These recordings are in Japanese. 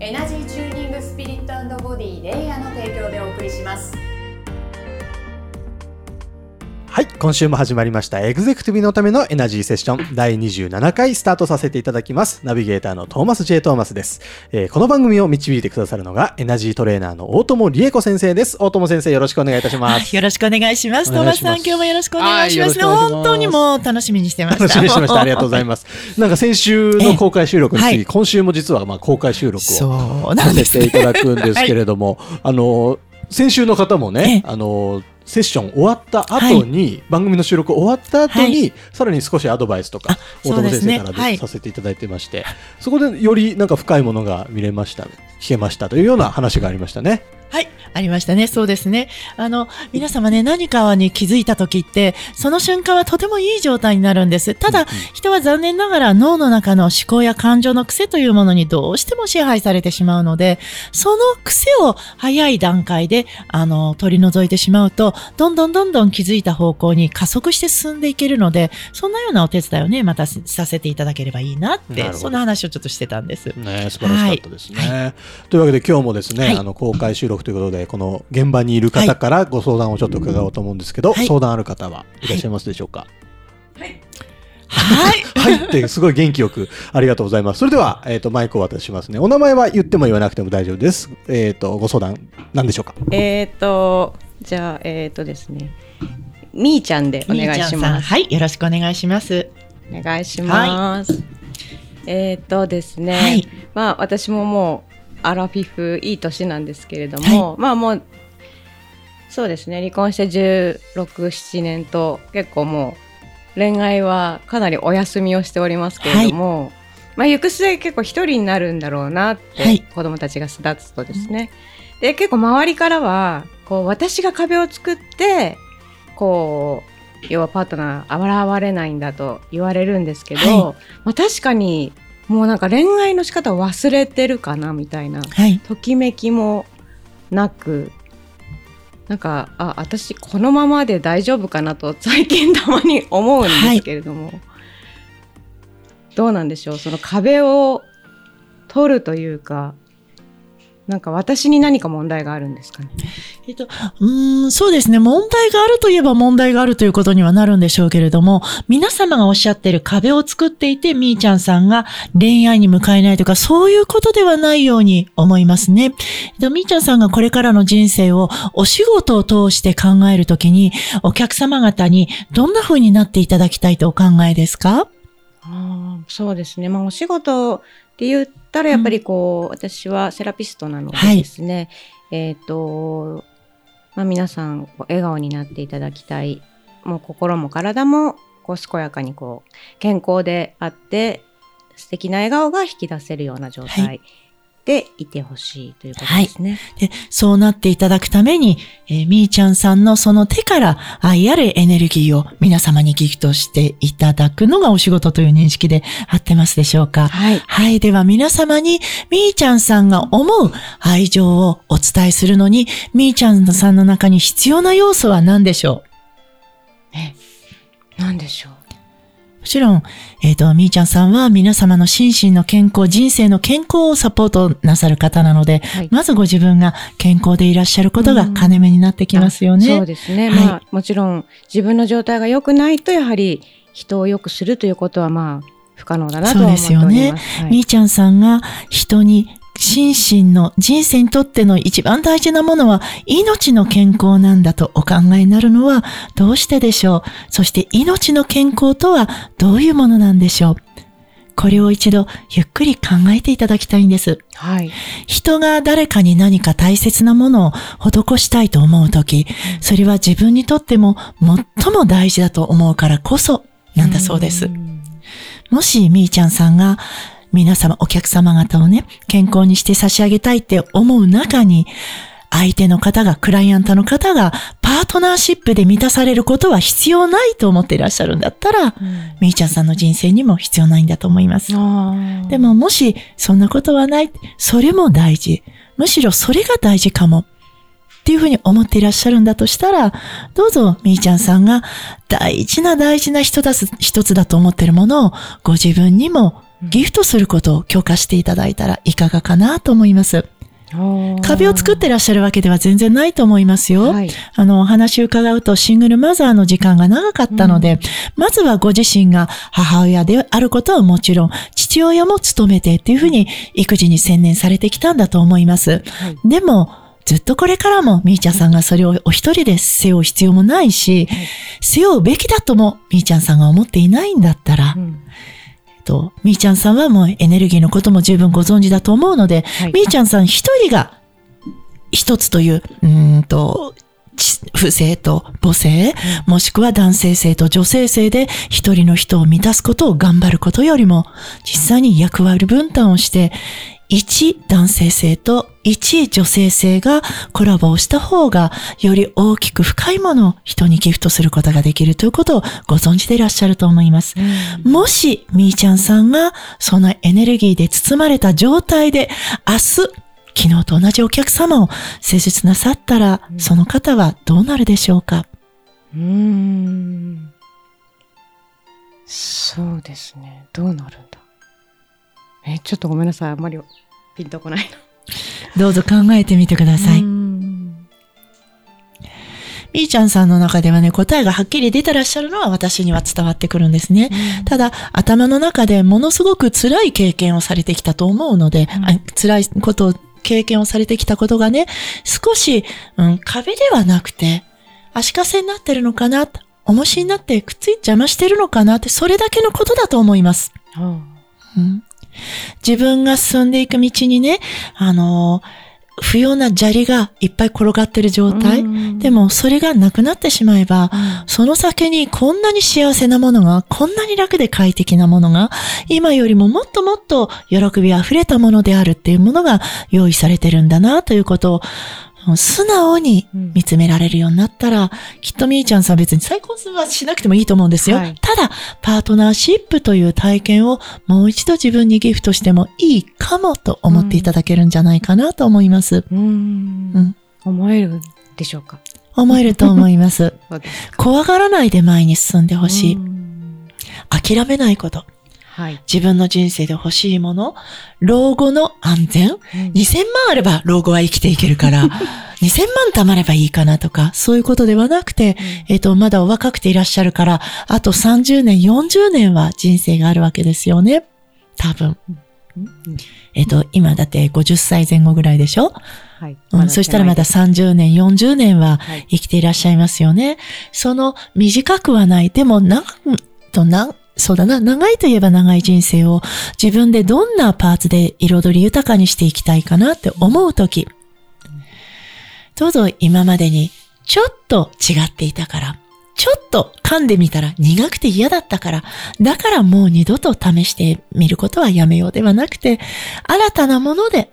エナジーチューニングスピリットボディレイヤーの提供でお送りします。はい、今週も始まりましたエグゼクティブのためのエナジーセッション第27回スタートさせていただきます。ナビゲーターのトーマス J. トーマスです、えーこの番組を導いてくださるのがエナジートレーナーの大友理恵子先生です。大友先生よろしくお願いいたします。よろしくお願いします。トーマスさん、今日もよろしくお願いします。本当にもう楽しみにしてました。楽しみにしてました。ありがとうございます。なんか先週の公開収録に次、ええはい今週も実はまあ公開収録をさ。せていただくんですけれども、あの、先週の方もね、えあの、セッション終わった後に、番組の収録終わった後に、はさらに少しアドバイスとかあ、大友先生からね。はい。させていただいてまして、そこでよりなんか深いものが見れました、聞けましたというような話がありましたね。はい。ありましたね。そうですね。あの、皆様ね、何かに気づいた時って、その瞬間はとてもいい状態になるんです。ただ、人は残念ながら脳の中の思考や感情の癖というものにどうしても支配されてしまうので、その癖を早い段階で、あの、取り除いてしまうと、どんどんどんどん気づいた方向に加速して進んでいけるので、そんなようなお手伝いをね、またさせていただければいいなって、そんな話をちょっとしてたんです。ね、素晴らしかったですね。はというわけで今日もですね、はいあの公開収録ということで、この現場にいる方からご相談をちょっと伺おうと思うんですけど、はい相談ある方はいらっしゃいますでしょうか？はい。はいってすごい元気よくありがとうございます。それでは、えっ、と、マイクを渡しますね。お名前は言っても言わなくても大丈夫です。えっ、と、ご相談、何でしょうか？えっ、と、じゃあ、えっ、とですね、みーちゃんでお願いします。はい。よろしくお願いします。お願いします。えっ、とですね、はいまあ私ももうアラフィフいい年なんですけれども、まあもうそうですね離婚して16、7年と結構もう恋愛はかなりお休みをしておりますけれども、まあ行く末結構一人になるんだろうなって、はい。子供たちが巣立つとですね。で結構周りからはこう私が壁を作ってこう要はパートナー現れないんだと言われるんですけど、はまあ、確かにもうなんか恋愛の仕方を忘れてるかなみたいなはい。ときめきもなくなんかあ私このままで大丈夫かなと最近たまに思うんですけれども、どうなんでしょう？その壁を取るというかなんか私に何か問題があるんですかね？えっと、うーん、そうですね。問題があるといえば問題があるということにはなるんでしょうけれども、皆様がおっしゃってる壁を作っていて、みーちゃんさんが恋愛に向かえないとか、そういうことではないように思いますね。えっと、みーちゃんさんがこれからの人生をお仕事を通して考えるときに、お客様方にどんな風になっていただきたいとお考えですか？あーそうですね。まあ、お仕事って言ったら、やっぱりこう、私はセラピストなのではいですね、えっ、と、まあ、皆さん、笑顔になっていただきたい。もう心も体も、こう、健やかにこう、健康であって、素敵な笑顔が引き出せるような状は態でいてほしいということですね。で、そうなっていただくために、えーみーちゃんさんのその手から愛あるエネルギーを皆様にギフトしていただくのがお仕事という認識で合ってますでしょうかはい。はい。では皆様に、みーちゃんさんが思う愛情をお伝えするのに、みーちゃんさんの中に必要な要素は何でしょなんでしょう？うもちろん、えっ、と、みーちゃんさんは皆様の心身の健康、人生の健康をサポートなさる方なので、はいまずご自分が健康でいらっしゃることがうん金目になってきますよね。そうですね。はいまあ、もちろん自分の状態が良くないと、やはり人を良くするということは、まあ、不可能だなとは思っております。はいみーちゃんさんが人に心身の人生にとっての一番大事なものは命の健康なんだとお考えになるのはどうしてでしょう？そして命の健康とはどういうものなんでしょう？これを一度ゆっくり考えていただきたいんです。はい。人が誰かに何か大切なものを施したいと思うとき、それは自分にとっても最も大事だと思うからこそなんだそうです。んもしみーちゃんさんが皆様、お客様方をね、健康にして差し上げたいって思う中に、相手の方が、クライアントの方が、パートナーシップで満たされることは必要ないと思っていらっしゃるんだったら、みーちゃんさんの人生にも必要ないんだと思います。でももし、そんなことはない、それも大事。むしろそれが大事かも。っていうふうに思っていらっしゃるんだとしたら、どうぞ、みーちゃんさんが大事な大事な一つ一つだと思っているものをご自分にもギフトすることを許可していただいたらいかがかなと思います。壁を作ってらっしゃるわけでは全然ないと思いますよ。はいあの、お話伺うとシングルマザーの時間が長かったので、まずはご自身が母親であることはもちろん、父親も務めてっていうふうに育児に専念されてきたんだと思います。でも、ずっとこれからもみーちゃんさんがそれをお一人で背負う必要もないし、背負うべきだともみーちゃんさんが思っていないんだったら、うんと、みーちゃんさんはもうエネルギーのことも十分ご存知だと思うので、はい。みーちゃんさん一人が一つという、うーんと、ち不正と母性、もしくは男性性と女性性で一人の人を満たすことを頑張ることよりも、実際に役割分担をして、一男性性と一女性性がコラボをした方が、より大きく深いものを人にギフトすることができるということをご存知でいらっしゃると思います。もし、みーちゃんさんが、そのエネルギーで包まれた状態で、明日、昨日と同じお客様を施術なさったら、その方はどうなるでしょうか？うーんそうですね。どうなる？え、ちょっとごめんなさい。あんまりピンとこないどうぞ考えてみてくだな。さい。みーちゃんさんの中ではね、答えがはっきり出てらっしゃるのは私には伝わってくるんですね。ただ、頭の中でものすごく辛い経験をされてきたと思うので、あ辛いことを、経験をされてきたことがね、少し、うん、壁ではなくて、足かせになってるのかな、重しになってくっつい邪魔してるのかなって、それだけのことだと思います。あうん自分が進んでいく道にね、あのー不要な砂利がいっぱい転がってる状態。うんでも、それがなくなってしまえば、その先にこんなに幸せなものが、こんなに楽で快適なものが、今よりももっともっと喜びあふれたものであるっていうものが用意されてるんだなということを、素直に見つめられるようになったら、きっとみーちゃんさんは別に再婚はしなくてもいいと思うんですよ。はいただ、パートナーシップという体験をもう一度自分にギフトしてもいいかもと思っていただけるんじゃないかなと思います。うーんうん思えるんでしょうか？思えると思います。怖がらないで前に進んでほしい。うん諦めないこと。はい。自分の人生で欲しいもの。老後の安全？2000万あれば老後は生きていけるから、2000万貯まればいいかなとか、そういうことではなくて、えっ、と、まだお若くていらっしゃるから、あと30年、40年は人生があるわけですよね。多分。えっ、と、今だって50歳前後ぐらいでしょ？はい。うん、そしたらまだ30年、40年ははい生きていらっしゃいますよね。その短くはない。でも、長くとな、そうだな、長いといえば長い人生を自分でどんなパーツで彩り豊かにしていきたいかなって思うとき、どうぞ今までにちょっと違っていたから、ちょっと噛んでみたら苦くて嫌だったから、だからもう二度と試してみることはやめようではなくて、新たなもので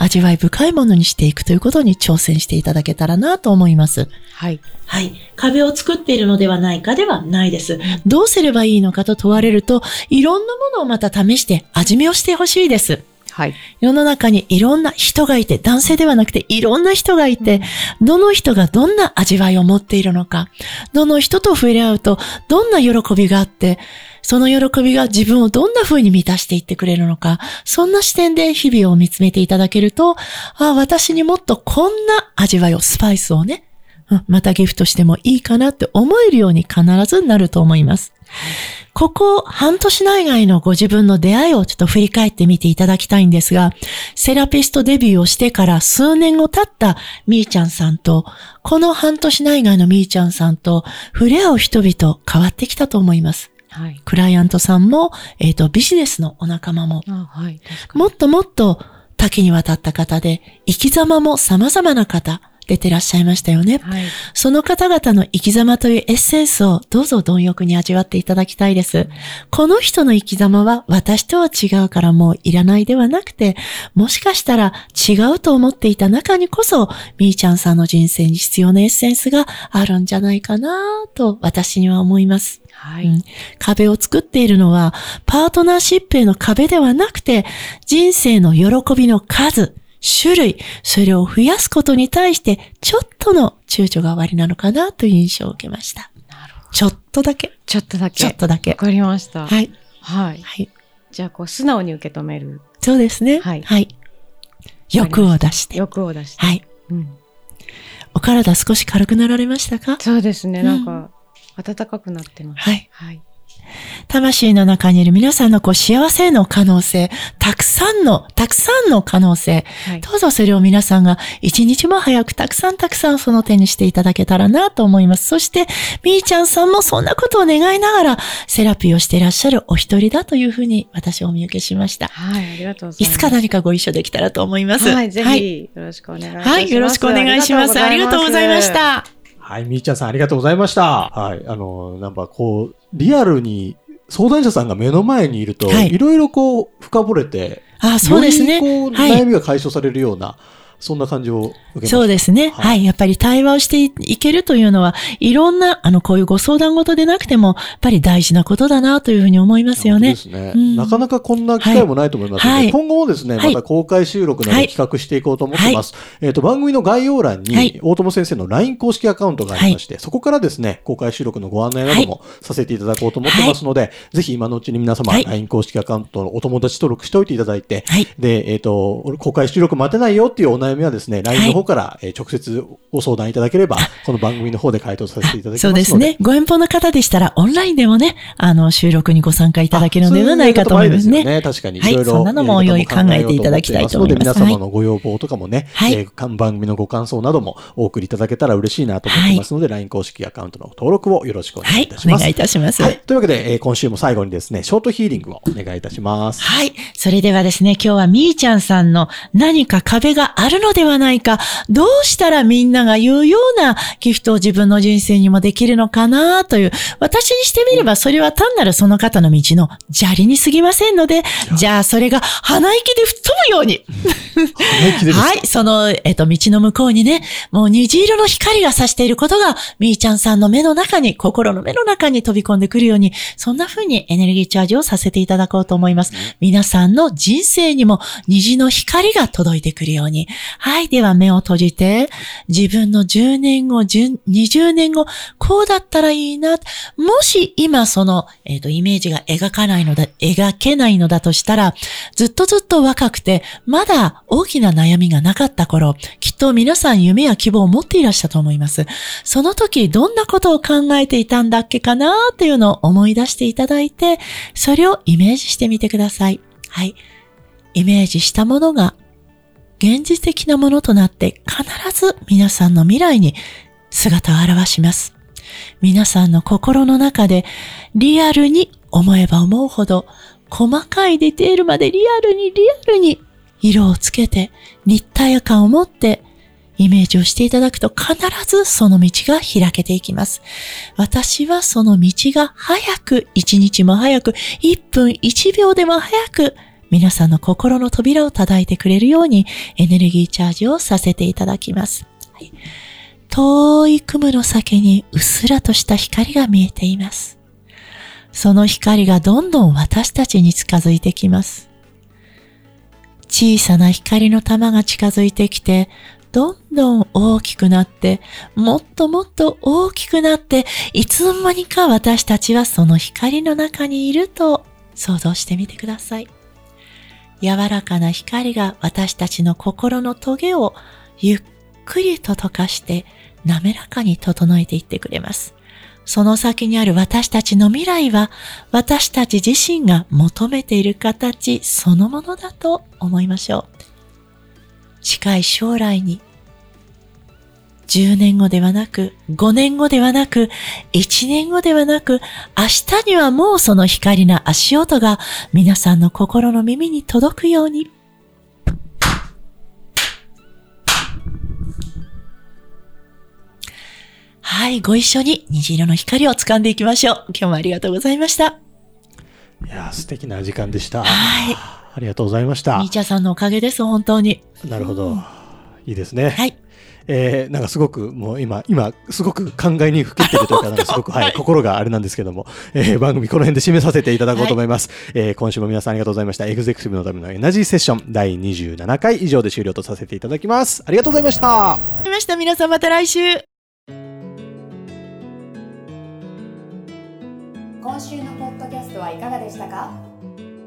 味わい深いものにしていくということに挑戦していただけたらなと思います。はい。はい。壁を作っているのではないかではないです。どうすればいいのかと問われると、いろんなものをまた試して味見をしてほしいです。はい。世の中にいろんな人がいて、男性ではなくていろんな人がいて、どの人がどんな味わいを持っているのか、どの人と触れ合うとどんな喜びがあって、その喜びが自分をどんな風に満たしていってくれるのか、そんな視点で日々を見つめていただけると、あ私にもっとこんな味わいを、スパイスをね、うんまたギフトしてもいいかなって思えるように必ずなると思います。ここ半年内外のご自分の出会いをちょっと振り返ってみていただきたいんですが、セラピストデビューをしてから数年後経ったみーちゃんさんと、この半年内外のみーちゃんさんと触れ合う人々変わってきたと思います。はい。クライアントさんも、えっ、と、ビジネスのお仲間も、あはい。もっともっと多岐にわたった方で、生き様も様々な方、出てらっしゃいましたよね。はい。その方々の生き様というエッセンスをどうぞ貪欲に味わっていただきたいです。この人の生き様は私とは違うからもういらないではなくて、もしかしたら違うと思っていた中にこそ、みーちゃんさんの人生に必要なエッセンスがあるんじゃないかなと私には思います。はい。うん壁を作っているのは、パートナーシップへの壁ではなくて、人生の喜びの数、種類、それを増やすことに対して、ちょっとの躊躇がおありなのかなという印象を受けました。なるほど。ちょっとだけ。ちょっとだけ。ちょっとだけわ。かりました。はい。はい。はい。じゃあ、こう、素直に受け止めるそうですね。はいはい。欲を出して。欲を出して。はい。うん。お体少し軽くなられましたか？そうですね。うんなんか、暖かくなってます。はい。はい。魂の中にいる皆さんのこう幸せへの可能性、たくさんの、たくさんの可能性、はい。どうぞそれを皆さんが一日も早くたくさんたくさんその手にしていただけたらなと思います。そして、みーちゃんさんもそんなことを願いながらセラピーをしていらっしゃるお一人だというふうに私はお見受けしました。はい。ありがとうございます。いつか何かご一緒できたらと思います。はい。ぜはい。ひ、よろしくお願いします。はいよろしくお願いします。ありがとうございまし。た。はい、みーちゃんさんありがとうございました。はい、あの、なんかこう、リアルに相談者さんが目の前にいると、はいいろいろこう、深掘れて、あ、そうですね。よりこう、はい悩みが解消されるような、そんな感じを受けました。そうですね。はいはい。やっぱり対話をしていけるというのは、いろんな、あの、こういうご相談事でなくても、やっぱり大事なことだなというふうに思いますよね。本当ですね、うんなかなかこんな機会もないと思いますので、はい今後もですね、はいまた公開収録などはい企画していこうと思ってます。えっ、と、番組の概要欄に、はい大友先生の LINE 公式アカウントがありまして、そこからですね、公開収録のご案内などもさせていただこうと思ってますので、ぜひ今のうちに皆様、はい LINE 公式アカウントのお友達登録しておいていただいて、はい。で、えっ、と、公開収録待てないよっていうお悩みはですね、LINE の方から、えー直接ご相談いただければ、この番組の方で回答させていただきます。そうですね。ご遠方の方でしたら、オンラインでもね、あの、収録にご参加いただけるのではないかと思いますね。ね。確かに。はいいろいろ。そんなのもおいおい考えていただきたいと思いますので、皆様のご要望とかもね、はいえーか番組のご感想などもお送りいただけたら嬉しいなと思ってますので、LINE 公式アカウントの登録をよろしくお願はいいいた。します。お願いいたします。はい。というわけで、えー今週も最後にですね、ショートヒーリングをお願いいたします。はい。それではですね、今日はみーちゃんさんの何か壁があるのではないか、どうしたらみんなが言うようなギフトを自分の人生にもできるのかなという、私にしてみればそれは単なるその方の道の砂利に過ぎませんので、じゃあそれが鼻息で吹っ飛ぶように、はい、その、えっと、道の向こうにね、もう虹色の光が差していることが、みーちゃんさんの目の中に、心の目の中に飛び込んでくるように、そんな風にエネルギーチャージをさせていただこうと思います。皆さんの人生にも虹の光が届いてくるように。はい、では目を閉じて、自分の10年後、10 20年後、こうだったらいいな。もし今その、えっ、と、イメージが描かないのだ、描けないのだとしたら、ずっとずっと若くて、まだ大きな悩みがなかった頃、きっと皆さん夢や希望を持っていらっしゃると思います。その時、どんなことを考えていたんだっけかなっていうのを思い出していただいて、それをイメージしてみてください。はい。イメージしたものが、現実的なものとなって、必ず皆さんの未来に姿を現します。皆さんの心の中で、リアルに思えば思うほど、細かいディテールまでリアルにリアルに色をつけて立体感を持ってイメージをしていただくと必ずその道が開けていきます。私はその道が早く、一日も早く、一分一秒でも早く、皆さんの心の扉を叩いてくれるようにエネルギーチャージをさせていただきます。はい遠い雲の先にうっすらとした光が見えています。その光がどんどん私たちに近づいてきます。小さな光の玉が近づいてきて、どんどん大きくなって、もっともっと大きくなって、いつの間にか私たちはその光の中にいると想像してみてください。柔らかな光が私たちの心のトゲをゆっくりと溶かして滑らかに整えていってくれます。その先にある私たちの未来は私たち自身が求めている形そのものだと思いましょう。近い将来に10年後ではなく、5年後ではなく、1年後ではなく、明日にはもうその光な足音が皆さんの心の耳に届くように。はい、ご一緒に虹色の光を掴んでいきましょう。今日もありがとうございました。いやー素敵な時間でした。はいありがとうございましたみー。ちゃんさんのおかげです、本当に。なるほど。いいですね。はい。えーなんかすごくもう今、今、すごく考えにふけってるというか、なんかすごく、はい、心があれなんですけども、えー番組この辺で締めさせていただこうと思います。えー今週も皆さんありがとうございました。エグゼクティブのためのエナジーセッション第27回以上で終了とさせていただきます。ありがとうございました。ありました。皆さんまた来週。今週のポッドキャストはいかがでしたか？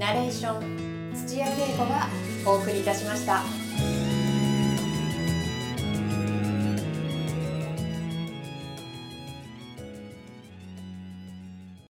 ナレーション土屋恵子がお送りいたしました。